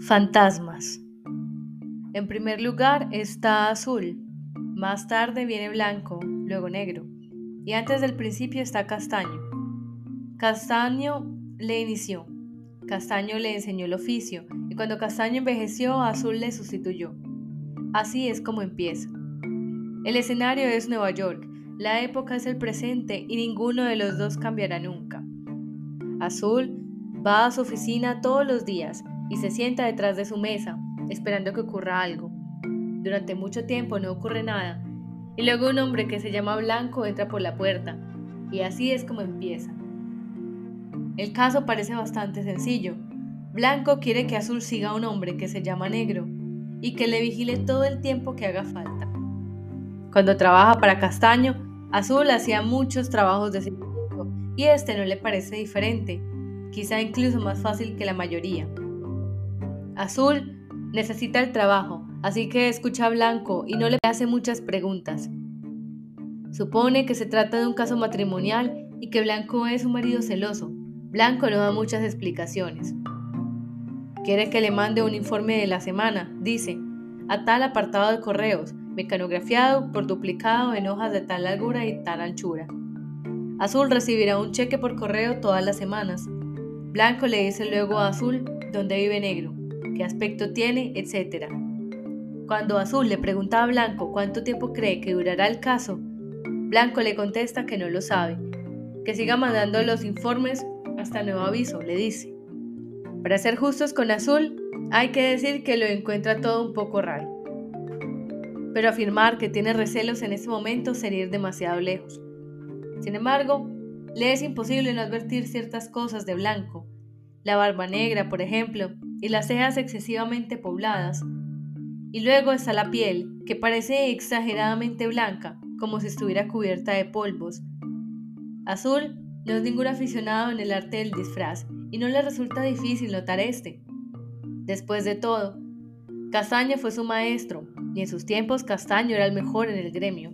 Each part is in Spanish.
Fantasmas. En primer lugar está azul, más tarde viene blanco, luego negro, y antes del principio está castaño. Castaño le inició, Castaño le enseñó el oficio, y cuando Castaño envejeció, Azul le sustituyó. Así es como empieza. El escenario es Nueva York, la época es el presente y ninguno de los dos cambiará nunca. Azul va a su oficina todos los días y se sienta detrás de su mesa, esperando que ocurra algo. Durante mucho tiempo no ocurre nada, y luego un hombre que se llama Blanco entra por la puerta, y así es como empieza. El caso parece bastante sencillo. Blanco quiere que Azul siga a un hombre que se llama Negro y que le vigile todo el tiempo que haga falta. Cuando trabaja para Castaño, Azul hacía muchos trabajos de seguimiento y este no le parece diferente, quizá incluso más fácil que la mayoría. Azul necesita el trabajo, así que escucha a Blanco y no le hace muchas preguntas. Supone que se trata de un caso matrimonial y que Blanco es un marido celoso, Blanco no da muchas explicaciones. Quiere que le mande un informe de la semana, dice, a tal apartado de correos, mecanografiado por duplicado en hojas de tal largura y tal anchura. Azul recibirá un cheque por correo todas las semanas. Blanco le dice luego a Azul dónde vive Negro, qué aspecto tiene, etc. Cuando Azul le pregunta a Blanco cuánto tiempo cree que durará el caso, Blanco le contesta que no lo sabe, que siga mandando los informes hasta nuevo aviso, le dice. Para ser justos con Azul, hay que decir que lo encuentra todo un poco raro. Pero afirmar que tiene recelos en este momento sería ir demasiado lejos. Sin embargo, le es imposible no advertir ciertas cosas de blanco, la barba negra, por ejemplo, y las cejas excesivamente pobladas. Y luego está la piel, que parece exageradamente blanca, como si estuviera cubierta de polvos. Azul no es ningún aficionado en el arte del disfraz y no le resulta difícil notar este. Después de todo, Castaño fue su maestro y en sus tiempos Castaño era el mejor en el gremio.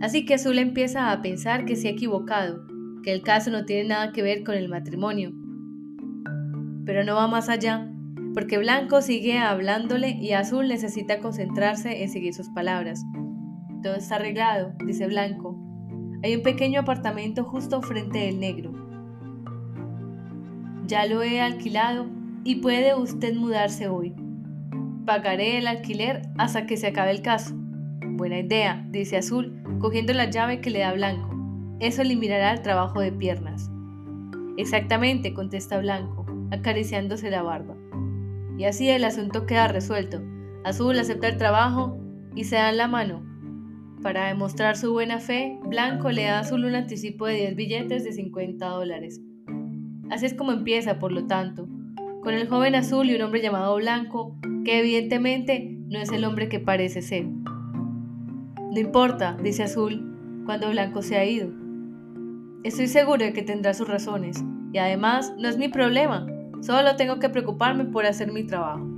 Así que Azul empieza a pensar que se ha equivocado, que el caso no tiene nada que ver con el matrimonio. Pero no va más allá, porque Blanco sigue hablándole y Azul necesita concentrarse en seguir sus palabras. Todo está arreglado, dice Blanco, hay un pequeño apartamento justo frente del negro. Ya lo he alquilado y puede usted mudarse hoy. Pagaré el alquiler hasta que se acabe el caso. Buena idea, dice Azul, cogiendo la llave que le da Blanco. Eso eliminará el trabajo de piernas. Exactamente, contesta Blanco, acariciándose la barba. Y así el asunto queda resuelto. Azul acepta el trabajo y se dan la mano, para demostrar su buena fe, Blanco le da a Azul un anticipo de 10 billetes de 50 dólares. Así es como empieza, por lo tanto, con el joven azul y un hombre llamado Blanco, que evidentemente no es el hombre que parece ser. No importa, dice Azul, cuando Blanco se ha ido. Estoy seguro de que tendrá sus razones, y además no es mi problema, solo tengo que preocuparme por hacer mi trabajo.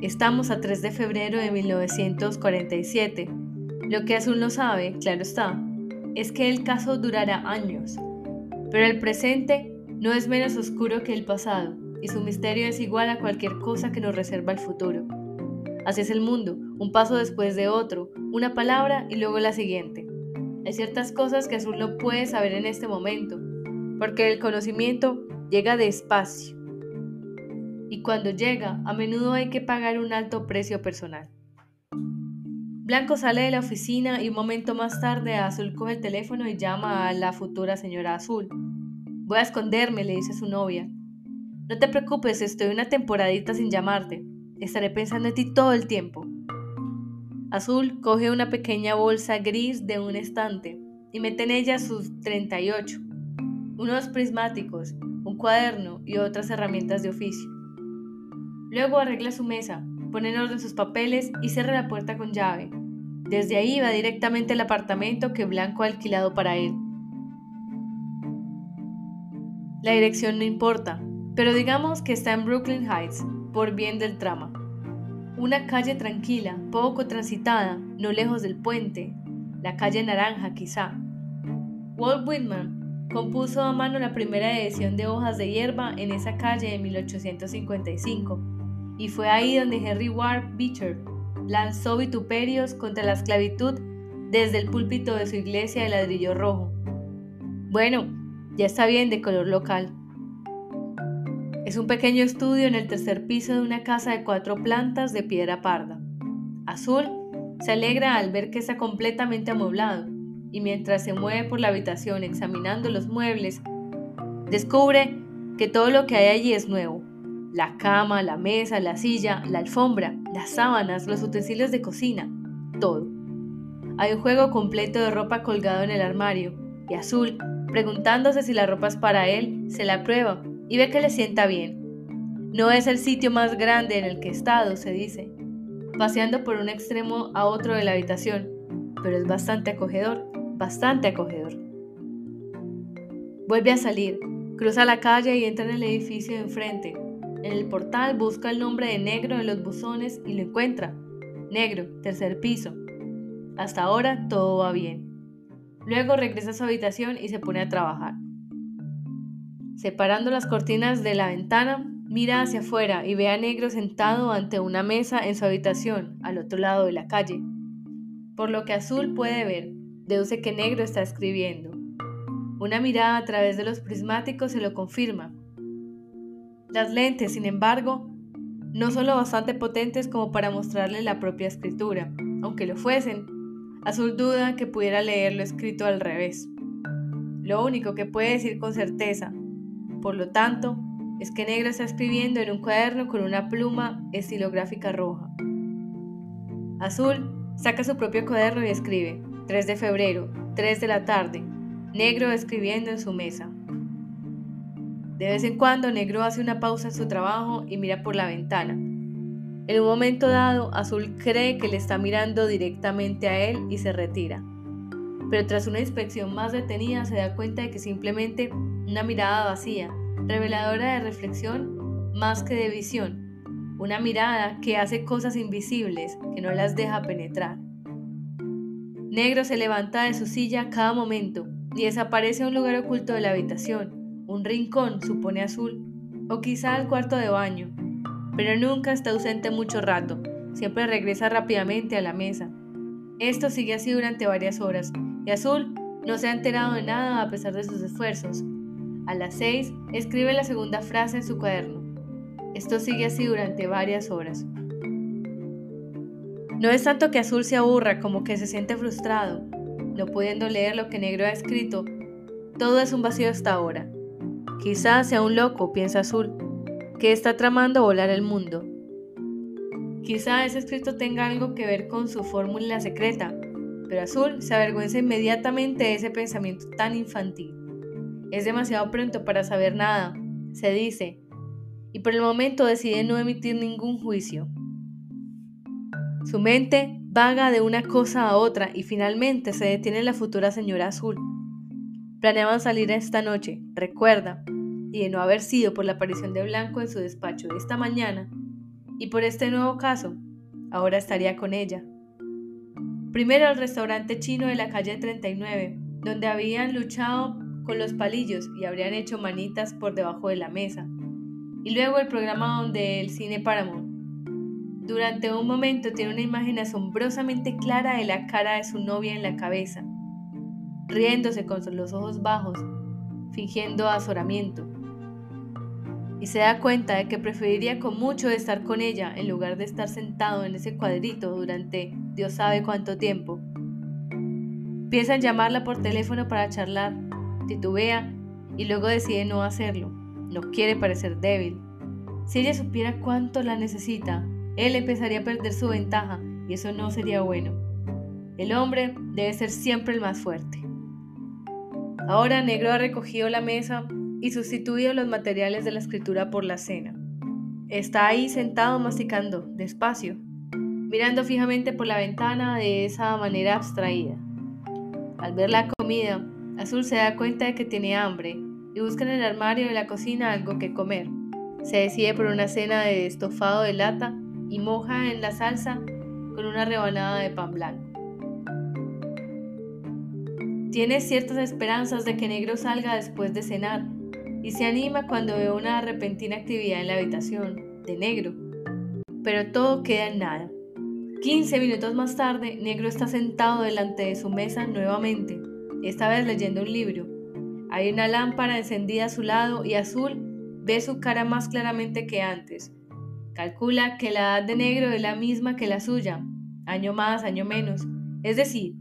Estamos a 3 de febrero de 1947 lo que Azul no sabe, claro está, es que el caso durará años, pero el presente no es menos oscuro que el pasado y su misterio es igual a cualquier cosa que nos reserva el futuro. Así es el mundo, un paso después de otro, una palabra y luego la siguiente. Hay ciertas cosas que Azul no puede saber en este momento, porque el conocimiento llega despacio. Y cuando llega, a menudo hay que pagar un alto precio personal. Blanco sale de la oficina y un momento más tarde Azul coge el teléfono y llama a la futura señora Azul. Voy a esconderme, le dice su novia. No te preocupes, estoy una temporadita sin llamarte. Estaré pensando en ti todo el tiempo. Azul coge una pequeña bolsa gris de un estante y mete en ella sus 38, unos prismáticos, un cuaderno y otras herramientas de oficio. Luego arregla su mesa, pone en orden sus papeles y cierra la puerta con llave. Desde ahí va directamente al apartamento que Blanco ha alquilado para él. La dirección no importa, pero digamos que está en Brooklyn Heights, por bien del trama. Una calle tranquila, poco transitada, no lejos del puente, la calle naranja quizá. Walt Whitman compuso a mano la primera edición de Hojas de Hierba en esa calle en 1855, y fue ahí donde Henry Ward Beecher lanzó vituperios contra la esclavitud desde el púlpito de su iglesia de ladrillo rojo. Bueno, ya está bien de color local. Es un pequeño estudio en el tercer piso de una casa de cuatro plantas de piedra parda. Azul se alegra al ver que está completamente amueblado y mientras se mueve por la habitación examinando los muebles, descubre que todo lo que hay allí es nuevo. La cama, la mesa, la silla, la alfombra, las sábanas, los utensilios de cocina, todo. Hay un juego completo de ropa colgado en el armario y Azul, preguntándose si la ropa es para él, se la prueba y ve que le sienta bien. No es el sitio más grande en el que he estado, se dice, paseando por un extremo a otro de la habitación, pero es bastante acogedor bastante acogedor. Vuelve a salir, cruza la calle y entra en el edificio de enfrente. En el portal busca el nombre de Negro en los buzones y lo encuentra. Negro, tercer piso. Hasta ahora todo va bien. Luego regresa a su habitación y se pone a trabajar. Separando las cortinas de la ventana, mira hacia afuera y ve a Negro sentado ante una mesa en su habitación, al otro lado de la calle. Por lo que Azul puede ver, deduce que Negro está escribiendo. Una mirada a través de los prismáticos se lo confirma. Las lentes, sin embargo, no son lo bastante potentes como para mostrarle la propia escritura, aunque lo fuesen. Azul duda que pudiera leerlo escrito al revés. Lo único que puede decir con certeza, por lo tanto, es que Negro está escribiendo en un cuaderno con una pluma estilográfica roja. Azul saca su propio cuaderno y escribe. 3 de febrero, 3 de la tarde, Negro escribiendo en su mesa. De vez en cuando Negro hace una pausa en su trabajo y mira por la ventana. En un momento dado, Azul cree que le está mirando directamente a él y se retira. Pero tras una inspección más detenida se da cuenta de que simplemente una mirada vacía, reveladora de reflexión más que de visión. Una mirada que hace cosas invisibles que no las deja penetrar. Negro se levanta de su silla cada momento y desaparece a un lugar oculto de la habitación, un rincón, supone Azul, o quizá al cuarto de baño, pero nunca está ausente mucho rato, siempre regresa rápidamente a la mesa. Esto sigue así durante varias horas, y Azul no se ha enterado de nada a pesar de sus esfuerzos. A las seis, escribe la segunda frase en su cuaderno. Esto sigue así durante varias horas. No es tanto que Azul se aburra como que se siente frustrado, no pudiendo leer lo que Negro ha escrito. Todo es un vacío hasta ahora. Quizás sea un loco, piensa Azul, que está tramando volar el mundo. Quizá ese escrito tenga algo que ver con su fórmula secreta, pero Azul se avergüenza inmediatamente de ese pensamiento tan infantil. Es demasiado pronto para saber nada, se dice, y por el momento decide no emitir ningún juicio. Su mente vaga de una cosa a otra y finalmente se detiene la futura señora azul. Planeaban salir esta noche, recuerda, y de no haber sido por la aparición de Blanco en su despacho de esta mañana, y por este nuevo caso, ahora estaría con ella. Primero al restaurante chino de la calle 39, donde habían luchado con los palillos y habrían hecho manitas por debajo de la mesa. Y luego el programa donde el cine Paramount durante un momento tiene una imagen asombrosamente clara de la cara de su novia en la cabeza, riéndose con los ojos bajos, fingiendo azoramiento. Y se da cuenta de que preferiría con mucho estar con ella en lugar de estar sentado en ese cuadrito durante Dios sabe cuánto tiempo. Piensa en llamarla por teléfono para charlar, titubea y luego decide no hacerlo. No quiere parecer débil. Si ella supiera cuánto la necesita, él empezaría a perder su ventaja y eso no sería bueno. El hombre debe ser siempre el más fuerte. Ahora Negro ha recogido la mesa y sustituido los materiales de la escritura por la cena. Está ahí sentado masticando, despacio, mirando fijamente por la ventana de esa manera abstraída. Al ver la comida, Azul se da cuenta de que tiene hambre y busca en el armario de la cocina algo que comer. Se decide por una cena de estofado de lata y moja en la salsa con una rebanada de pan blanco. Tiene ciertas esperanzas de que Negro salga después de cenar y se anima cuando ve una repentina actividad en la habitación de Negro. Pero todo queda en nada. 15 minutos más tarde, Negro está sentado delante de su mesa nuevamente, esta vez leyendo un libro. Hay una lámpara encendida a su lado y Azul ve su cara más claramente que antes. Calcula que la edad de Negro es la misma que la suya, año más, año menos, es decir,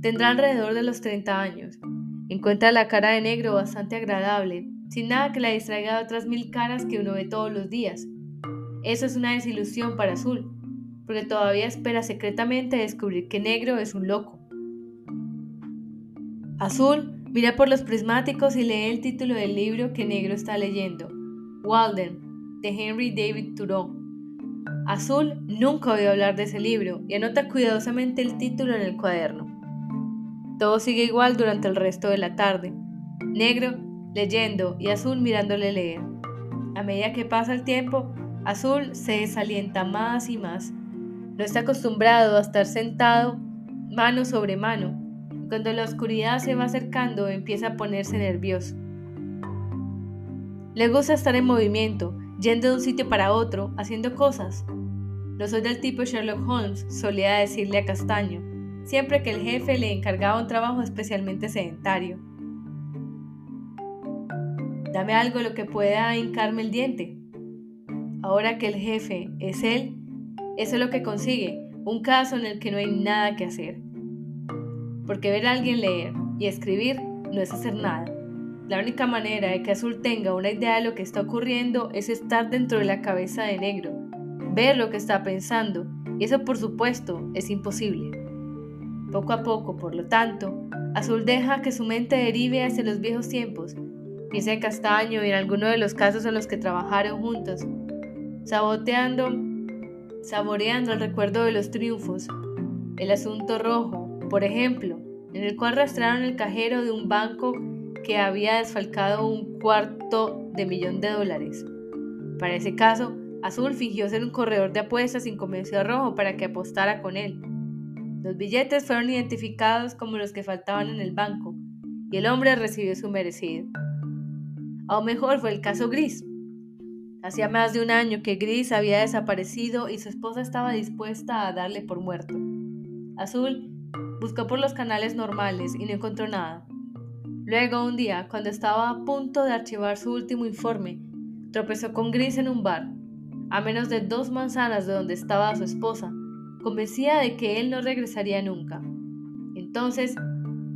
tendrá alrededor de los 30 años. Encuentra la cara de Negro bastante agradable, sin nada que la distraiga de otras mil caras que uno ve todos los días. Eso es una desilusión para Azul, porque todavía espera secretamente descubrir que Negro es un loco. Azul mira por los prismáticos y lee el título del libro que Negro está leyendo, Walden, de Henry David Thoreau. Azul nunca oído hablar de ese libro y anota cuidadosamente el título en el cuaderno. Todo sigue igual durante el resto de la tarde. Negro leyendo y Azul mirándole leer. A medida que pasa el tiempo, Azul se desalienta más y más no está acostumbrado a estar sentado mano sobre mano. Cuando la oscuridad se va acercando empieza a ponerse nervioso. Le gusta estar en movimiento, yendo de un sitio para otro, haciendo cosas. No soy del tipo Sherlock Holmes, solía decirle a Castaño, siempre que el jefe le encargaba un trabajo especialmente sedentario. Dame algo lo que pueda hincarme el diente. Ahora que el jefe es él, eso es lo que consigue, un caso en el que no hay nada que hacer. Porque ver a alguien leer y escribir no es hacer nada. La única manera de que Azul tenga una idea de lo que está ocurriendo es estar dentro de la cabeza de Negro, ver lo que está pensando, y eso por supuesto es imposible. Poco a poco, por lo tanto, Azul deja que su mente derive hacia los viejos tiempos, en Castaño y en alguno de los casos en los que trabajaron juntos, saboteando saboreando el recuerdo de los triunfos. El asunto rojo, por ejemplo, en el cual arrastraron el cajero de un banco que había desfalcado un cuarto de millón de dólares. Para ese caso, Azul fingió ser un corredor de apuestas y convenció a Rojo para que apostara con él. Los billetes fueron identificados como los que faltaban en el banco y el hombre recibió su merecido. Aún mejor fue el caso Gris, Hacía más de un año que Gris había desaparecido y su esposa estaba dispuesta a darle por muerto. Azul buscó por los canales normales y no encontró nada. Luego, un día, cuando estaba a punto de archivar su último informe, tropezó con Gris en un bar, a menos de dos manzanas de donde estaba su esposa, convencida de que él no regresaría nunca. Entonces,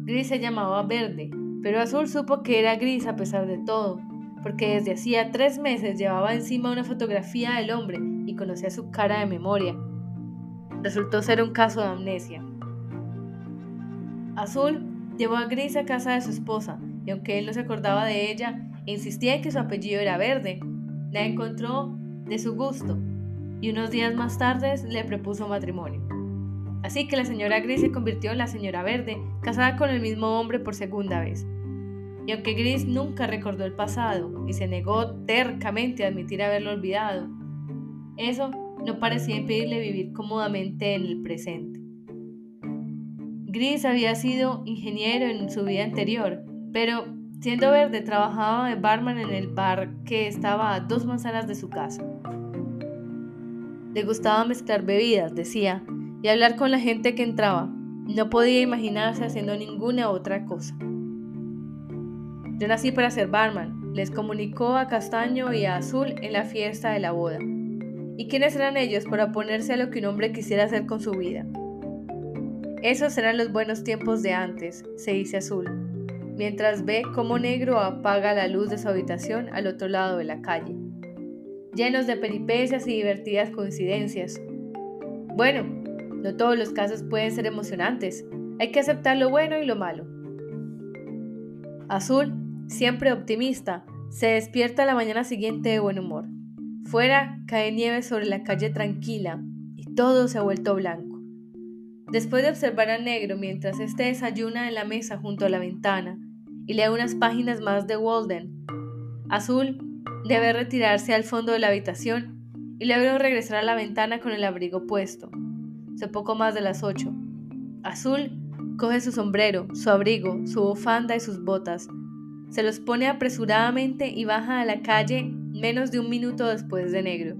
Gris se llamaba Verde, pero Azul supo que era Gris a pesar de todo, porque desde hacía tres meses llevaba encima una fotografía del hombre y conocía su cara de memoria. Resultó ser un caso de amnesia. Azul llevó a Gris a casa de su esposa, y aunque él no se acordaba de ella e insistía en que su apellido era verde, la encontró de su gusto y unos días más tarde le propuso matrimonio. Así que la señora Gris se convirtió en la señora Verde, casada con el mismo hombre por segunda vez. Y aunque Gris nunca recordó el pasado y se negó tercamente a admitir haberlo olvidado, eso no parecía impedirle vivir cómodamente en el presente. Gris había sido ingeniero en su vida anterior, pero siendo verde trabajaba de barman en el bar que estaba a dos manzanas de su casa. Le gustaba mezclar bebidas, decía, y hablar con la gente que entraba. No podía imaginarse haciendo ninguna otra cosa. Yo nací para ser barman, les comunicó a Castaño y a Azul en la fiesta de la boda. ¿Y quiénes eran ellos para oponerse a lo que un hombre quisiera hacer con su vida? Esos eran los buenos tiempos de antes, se dice Azul, mientras ve cómo Negro apaga la luz de su habitación al otro lado de la calle, llenos de peripecias y divertidas coincidencias. Bueno, no todos los casos pueden ser emocionantes, hay que aceptar lo bueno y lo malo. Azul Siempre optimista, se despierta la mañana siguiente de buen humor. Fuera cae nieve sobre la calle tranquila y todo se ha vuelto blanco. Después de observar a Negro mientras éste desayuna en la mesa junto a la ventana y lee unas páginas más de Walden, Azul debe retirarse al fondo de la habitación y luego regresar a la ventana con el abrigo puesto. Son poco más de las ocho. Azul coge su sombrero, su abrigo, su bufanda y sus botas. Se los pone apresuradamente y baja a la calle menos de un minuto después de negro.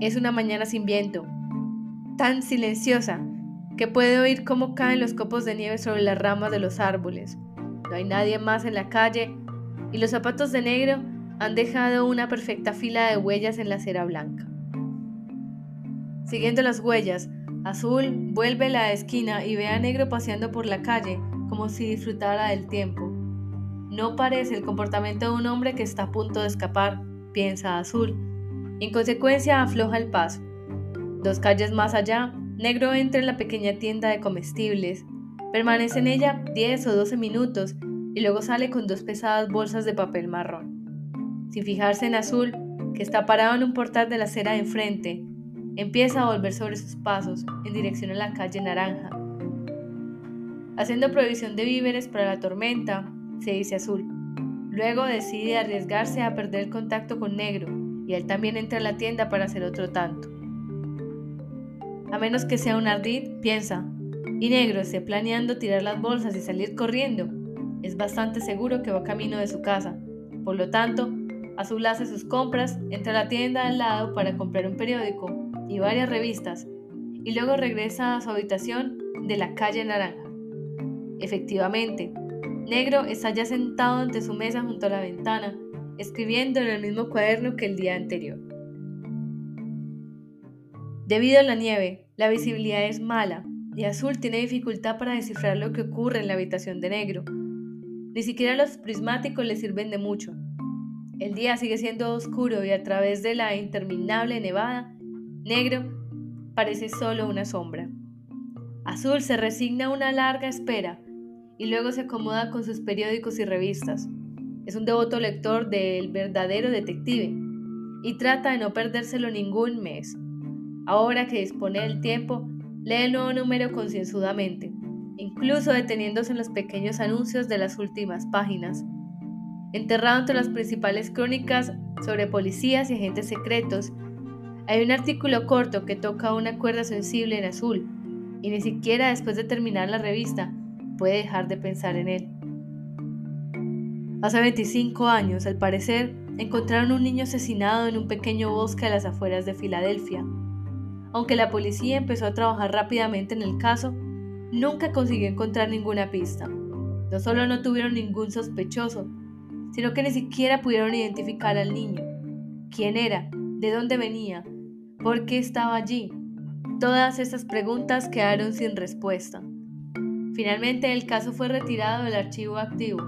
Es una mañana sin viento, tan silenciosa que puede oír cómo caen los copos de nieve sobre las ramas de los árboles. No hay nadie más en la calle y los zapatos de negro han dejado una perfecta fila de huellas en la acera blanca. Siguiendo las huellas, Azul vuelve a la esquina y ve a Negro paseando por la calle como si disfrutara del tiempo. No parece el comportamiento de un hombre que está a punto de escapar, piensa Azul. en consecuencia afloja el paso. Dos calles más allá, Negro entra en la pequeña tienda de comestibles, permanece en ella 10 o 12 minutos y luego sale con dos pesadas bolsas de papel marrón. Sin fijarse en Azul, que está parado en un portal de la acera de enfrente, empieza a volver sobre sus pasos en dirección a la calle Naranja. Haciendo provisión de víveres para la tormenta, se dice Azul. Luego decide arriesgarse a perder contacto con Negro y él también entra a la tienda para hacer otro tanto. A menos que sea un ardid, piensa, y Negro esté planeando tirar las bolsas y salir corriendo, es bastante seguro que va camino de su casa. Por lo tanto, Azul hace sus compras, entra a la tienda al lado para comprar un periódico y varias revistas, y luego regresa a su habitación de la calle Naranja. Efectivamente, Negro está ya sentado ante su mesa junto a la ventana, escribiendo en el mismo cuaderno que el día anterior. Debido a la nieve, la visibilidad es mala y Azul tiene dificultad para descifrar lo que ocurre en la habitación de Negro. Ni siquiera los prismáticos le sirven de mucho. El día sigue siendo oscuro y a través de la interminable nevada, Negro parece solo una sombra. Azul se resigna a una larga espera y luego se acomoda con sus periódicos y revistas. Es un devoto lector del verdadero detective y trata de no perdérselo ningún mes. Ahora que dispone del tiempo, lee el nuevo número concienzudamente incluso deteniéndose en los pequeños anuncios de las últimas páginas. Enterrado entre las principales crónicas sobre policías y agentes secretos, hay un artículo corto que toca una cuerda sensible en azul, y ni siquiera después de terminar la revista dejar de pensar en él. Hace 25 años, al parecer, encontraron un niño asesinado en un pequeño bosque a las afueras de Filadelfia. Aunque la policía empezó a trabajar rápidamente en el caso, nunca consiguió encontrar ninguna pista. No solo no tuvieron ningún sospechoso, sino que ni siquiera pudieron identificar al niño. ¿Quién era? ¿De dónde venía? ¿Por qué estaba allí? Todas esas preguntas quedaron sin respuesta. Finalmente el caso fue retirado del archivo activo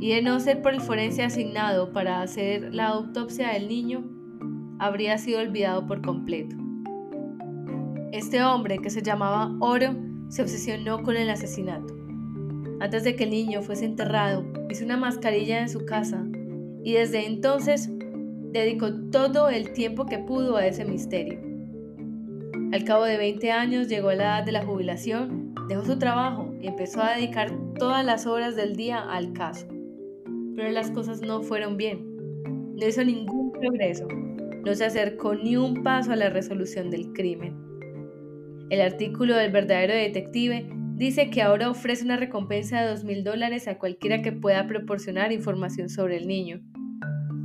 y de no ser por el forense asignado para hacer la autopsia del niño, habría sido olvidado por completo. Este hombre, que se llamaba Oro, se obsesionó con el asesinato. Antes de que el niño fuese enterrado, hizo una mascarilla en su casa y desde entonces dedicó todo el tiempo que pudo a ese misterio. Al cabo de 20 años llegó a la edad de la jubilación, dejó su trabajo y empezó a dedicar todas las horas del día al caso. Pero las cosas no fueron bien. No hizo ningún progreso. No se acercó ni un paso a la resolución del crimen. El artículo del verdadero detective dice que ahora ofrece una recompensa de dos mil dólares a cualquiera que pueda proporcionar información sobre el niño.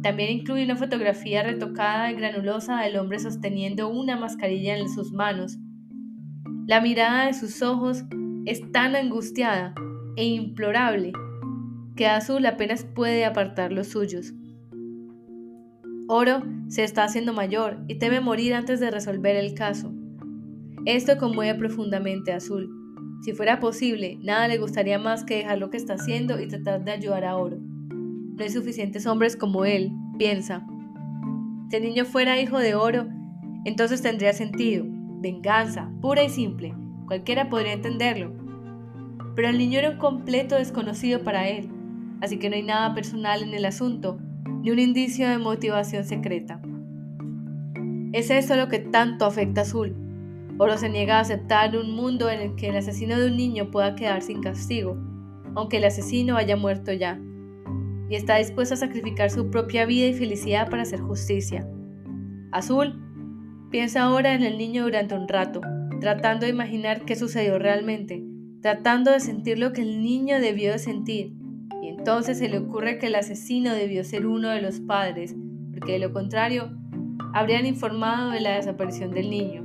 También incluye una fotografía retocada y granulosa del hombre sosteniendo una mascarilla en sus manos. La mirada de sus ojos es tan angustiada e implorable que Azul apenas puede apartar los suyos. Oro se está haciendo mayor y teme morir antes de resolver el caso. Esto conmueve profundamente a Azul. Si fuera posible, nada le gustaría más que dejar lo que está haciendo y tratar de ayudar a Oro. No hay suficientes hombres como él, piensa. Si el niño fuera hijo de Oro, entonces tendría sentido. Venganza, pura y simple. Cualquiera podría entenderlo. Pero el niño era un completo desconocido para él, así que no hay nada personal en el asunto, ni un indicio de motivación secreta. Es eso lo que tanto afecta a Azul. Oro se niega a aceptar un mundo en el que el asesino de un niño pueda quedar sin castigo, aunque el asesino haya muerto ya, y está dispuesto a sacrificar su propia vida y felicidad para hacer justicia. Azul piensa ahora en el niño durante un rato, tratando de imaginar qué sucedió realmente, tratando de sentir lo que el niño debió de sentir, y entonces se le ocurre que el asesino debió ser uno de los padres, porque de lo contrario habrían informado de la desaparición del niño.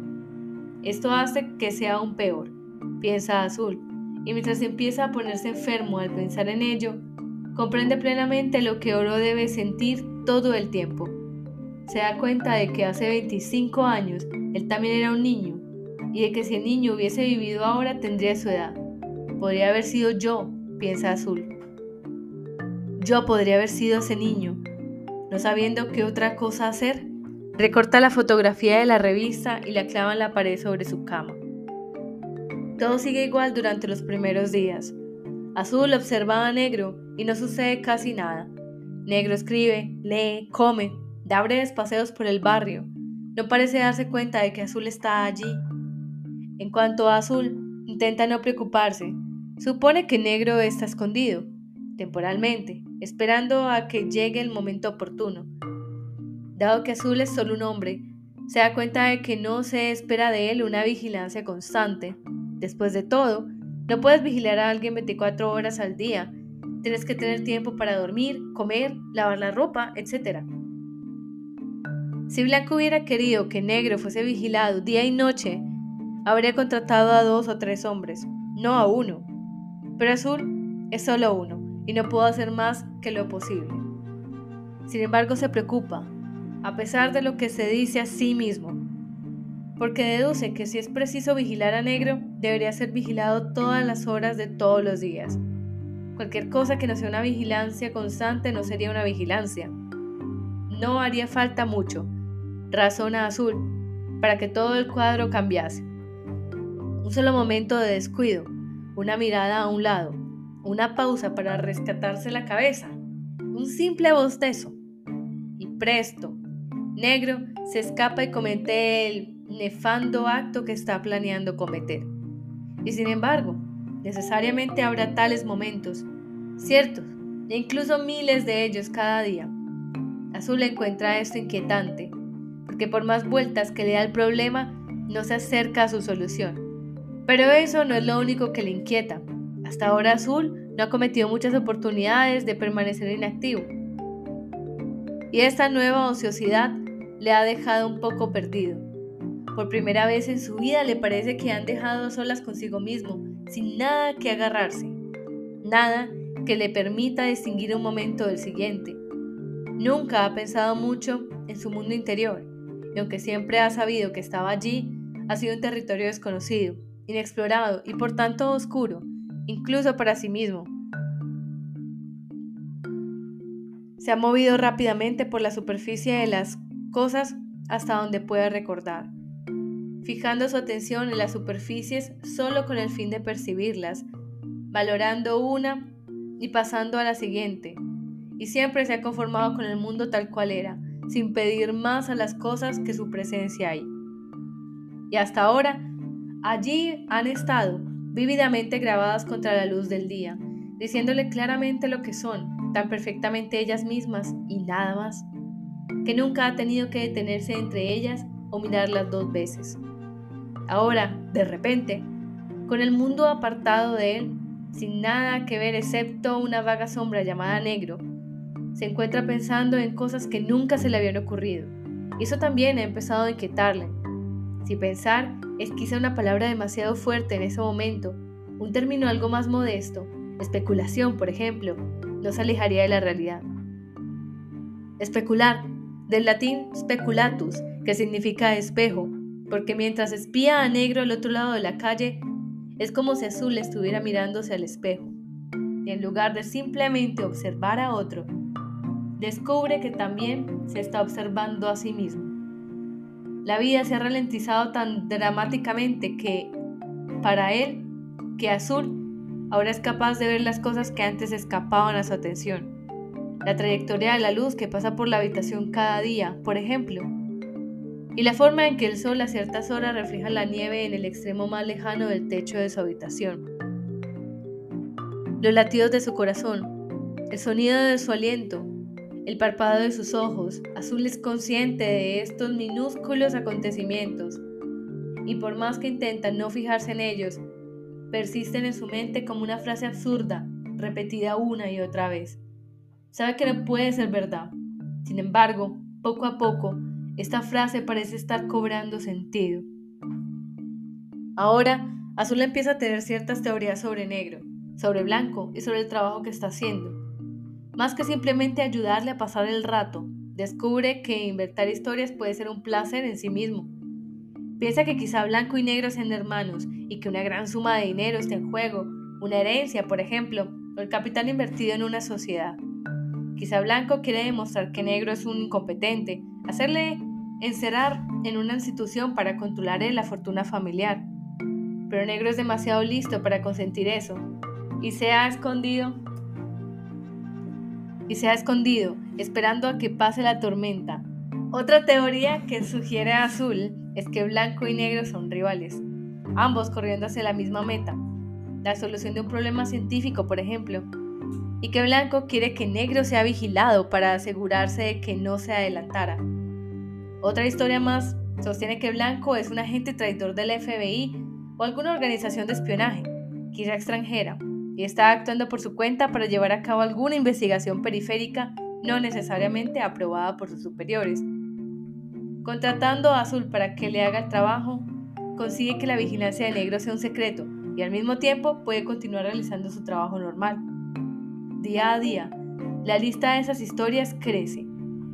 Esto hace que sea aún peor, piensa Azul, y mientras empieza a ponerse enfermo al pensar en ello, comprende plenamente lo que Oro debe sentir todo el tiempo. Se da cuenta de que hace 25 años él también era un niño y de que si el niño hubiese vivido ahora tendría su edad. Podría haber sido yo, piensa Azul. Yo podría haber sido ese niño, no sabiendo qué otra cosa hacer. Recorta la fotografía de la revista y la clava en la pared sobre su cama. Todo sigue igual durante los primeros días. Azul observaba a Negro y no sucede casi nada. Negro escribe, lee, come, da breves paseos por el barrio. No parece darse cuenta de que Azul está allí. En cuanto a Azul, intenta no preocuparse. Supone que Negro está escondido, temporalmente, esperando a que llegue el momento oportuno. Dado que Azul es solo un hombre, se da cuenta de que no se espera de él una vigilancia constante. Después de todo, no puedes vigilar a alguien 24 horas al día. Tienes que tener tiempo para dormir, comer, lavar la ropa, etc. Si Blanco hubiera querido que Negro fuese vigilado día y noche, habría contratado a dos o tres hombres, no a uno. Pero Azul es solo uno y no puedo hacer más que lo posible. Sin embargo, se preocupa, a pesar de lo que se dice a sí mismo porque deduce que si es preciso vigilar a negro, debería ser vigilado todas las horas de todos los días. Cualquier cosa que no sea una vigilancia constante no sería una vigilancia. No haría falta mucho, razona Azul, para que todo el cuadro cambiase. Un solo momento de descuido, una mirada a un lado, una pausa para rescatarse la cabeza, un simple bostezo. Y presto, negro se escapa y comete el nefando acto que está planeando cometer. Y sin embargo, necesariamente habrá tales momentos, ciertos, e incluso miles de ellos cada día. Azul encuentra esto inquietante, porque por más vueltas que le da el problema, no se acerca a su solución. Pero eso no es lo único que le inquieta. Hasta ahora Azul no ha cometido muchas oportunidades de permanecer inactivo. Y esta nueva ociosidad le ha dejado un poco perdido. Por primera vez en su vida le parece que han dejado solas consigo mismo, sin nada que agarrarse, nada que le permita distinguir un momento del siguiente. Nunca ha pensado mucho en su mundo interior, y aunque siempre ha sabido que estaba allí, ha sido un territorio desconocido, inexplorado y por tanto oscuro, incluso para sí mismo. Se ha movido rápidamente por la superficie de las cosas hasta donde pueda recordar fijando su atención en las superficies solo con el fin de percibirlas, valorando una y pasando a la siguiente, y siempre se ha conformado con el mundo tal cual era, sin pedir más a las cosas que su presencia hay. Y hasta ahora, allí han estado, vívidamente grabadas contra la luz del día, diciéndole claramente lo que son, tan perfectamente ellas mismas y nada más, que nunca ha tenido que detenerse entre ellas o mirarlas dos veces. Ahora, de repente, con el mundo apartado de él, sin nada que ver excepto una vaga sombra llamada negro, se encuentra pensando en cosas que nunca se le habían ocurrido. Y eso también ha empezado a inquietarle. Si pensar es quizá una palabra demasiado fuerte en ese momento, un término algo más modesto, especulación, por ejemplo, no se alejaría de la realidad. Especular, del latín speculatus, que significa espejo, porque mientras espía a negro al otro lado de la calle, es como si azul estuviera mirándose al espejo, y en lugar de simplemente observar a otro, descubre que también se está observando a sí mismo. La vida se ha ralentizado tan dramáticamente que, para él, que azul ahora es capaz de ver las cosas que antes escapaban a su atención. La trayectoria de la luz que pasa por la habitación cada día, por ejemplo, y la forma en que el sol a ciertas horas refleja la nieve en el extremo más lejano del techo de su habitación. Los latidos de su corazón, el sonido de su aliento, el parpadeo de sus ojos, Azul es consciente de estos minúsculos acontecimientos, y por más que intenta no fijarse en ellos, persisten en su mente como una frase absurda, repetida una y otra vez. Sabe que no puede ser verdad. Sin embargo, poco a poco, esta frase parece estar cobrando sentido. Ahora, Azul empieza a tener ciertas teorías sobre negro, sobre blanco y sobre el trabajo que está haciendo. Más que simplemente ayudarle a pasar el rato, descubre que inventar historias puede ser un placer en sí mismo. Piensa que quizá blanco y negro sean hermanos y que una gran suma de dinero esté en juego, una herencia, por ejemplo, o el capital invertido en una sociedad. Quizá blanco quiere demostrar que negro es un incompetente, hacerle encerrar en una institución para controlar la fortuna familiar. Pero negro es demasiado listo para consentir eso y se ha escondido y se ha escondido esperando a que pase la tormenta. Otra teoría que sugiere Azul es que blanco y negro son rivales, ambos corriendo hacia la misma meta, la solución de un problema científico, por ejemplo, y que blanco quiere que negro sea vigilado para asegurarse de que no se adelantara. Otra historia más sostiene que blanco es un agente traidor del FBI o alguna organización de espionaje, quizá extranjera, y está actuando por su cuenta para llevar a cabo alguna investigación periférica no necesariamente aprobada por sus superiores. Contratando a Azul para que le haga el trabajo, consigue que la vigilancia de negro sea un secreto y al mismo tiempo puede continuar realizando su trabajo normal. Día a día, la lista de esas historias crece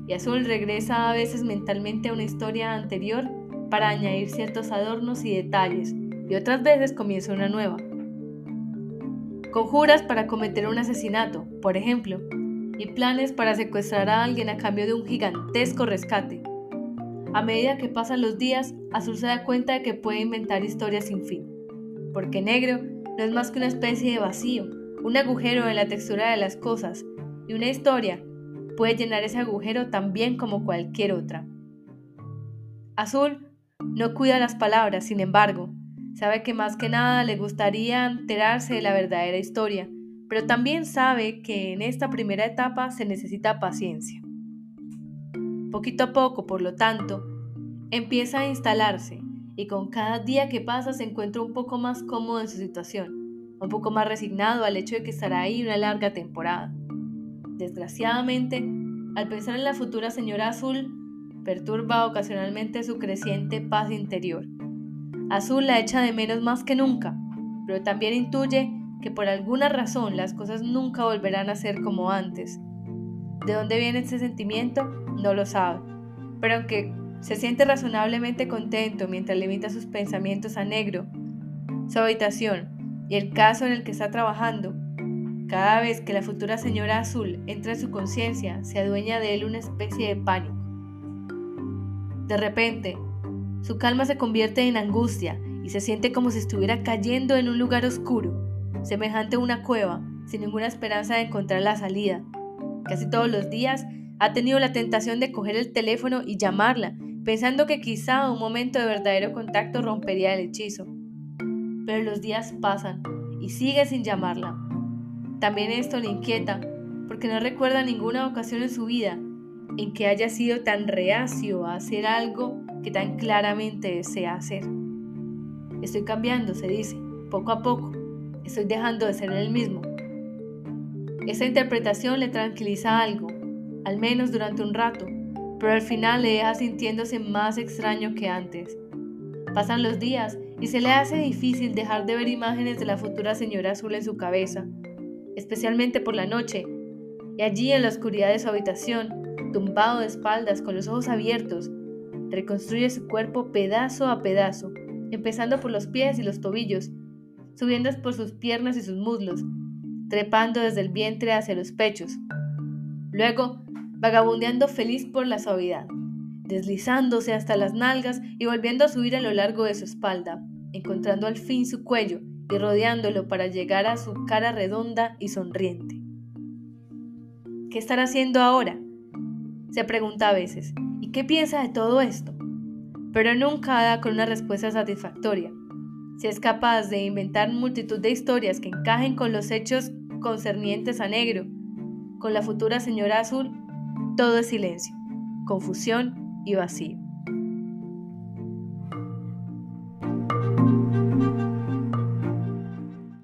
y Azul regresa a veces mentalmente a una historia anterior para añadir ciertos adornos y detalles y otras veces comienza una nueva. Conjuras para cometer un asesinato, por ejemplo, y planes para secuestrar a alguien a cambio de un gigantesco rescate. A medida que pasan los días, Azul se da cuenta de que puede inventar historias sin fin, porque negro no es más que una especie de vacío, un agujero en la textura de las cosas, y una historia puede llenar ese agujero tan bien como cualquier otra. Azul no cuida las palabras, sin embargo, Sabe que más que nada le gustaría enterarse de la verdadera historia, pero también sabe que en esta primera etapa se necesita paciencia. Poquito a poco, por lo tanto, empieza a instalarse y con cada día que pasa se encuentra un poco más cómodo en su situación, un poco más resignado al hecho de que estará ahí una larga temporada. Desgraciadamente, al pensar en la futura señora azul, perturba ocasionalmente su creciente paz interior Azul la echa de menos más que nunca, pero también intuye que por alguna razón las cosas nunca volverán a ser como antes. ¿De dónde viene ese sentimiento? No lo sabe, pero aunque se siente razonablemente contento mientras limita sus pensamientos a negro, su habitación y el caso en el que está trabajando, cada vez que la futura señora azul entra en su conciencia, se adueña de él una especie de pánico. De repente, su calma se convierte en angustia y se siente como si estuviera cayendo en un lugar oscuro, semejante a una cueva, sin ninguna esperanza de encontrar la salida. Casi todos los días ha tenido la tentación de coger el teléfono y llamarla, pensando que quizá un momento de verdadero contacto rompería el hechizo. Pero los días pasan y sigue sin llamarla. También esto le inquieta, porque no recuerda ninguna ocasión en su vida en que haya sido tan reacio a hacer algo que tan claramente desea hacer. Estoy cambiando, se dice, poco a poco. Estoy dejando de ser el mismo. Esa interpretación le tranquiliza algo, al menos durante un rato, pero al final le deja sintiéndose más extraño que antes. Pasan los días y se le hace difícil dejar de ver imágenes de la futura señora azul en su cabeza, especialmente por la noche, y allí en la oscuridad de su habitación, tumbado de espaldas con los ojos abiertos, reconstruye su cuerpo pedazo a pedazo, empezando por los pies y los tobillos, subiendo por sus piernas y sus muslos, trepando desde el vientre hacia los pechos. Luego, vagabundeando feliz por la suavidad, deslizándose hasta las nalgas y volviendo a subir a lo largo de su espalda, encontrando al fin su cuello y rodeándolo para llegar a su cara redonda y sonriente. ¿Qué estará haciendo ahora? Se pregunta a veces, ¿Qué piensa de todo esto? Pero nunca da con una respuesta satisfactoria. Si es capaz de inventar multitud de historias que encajen con los hechos concernientes a negro, con la futura señora azul, todo es silencio, confusión y vacío.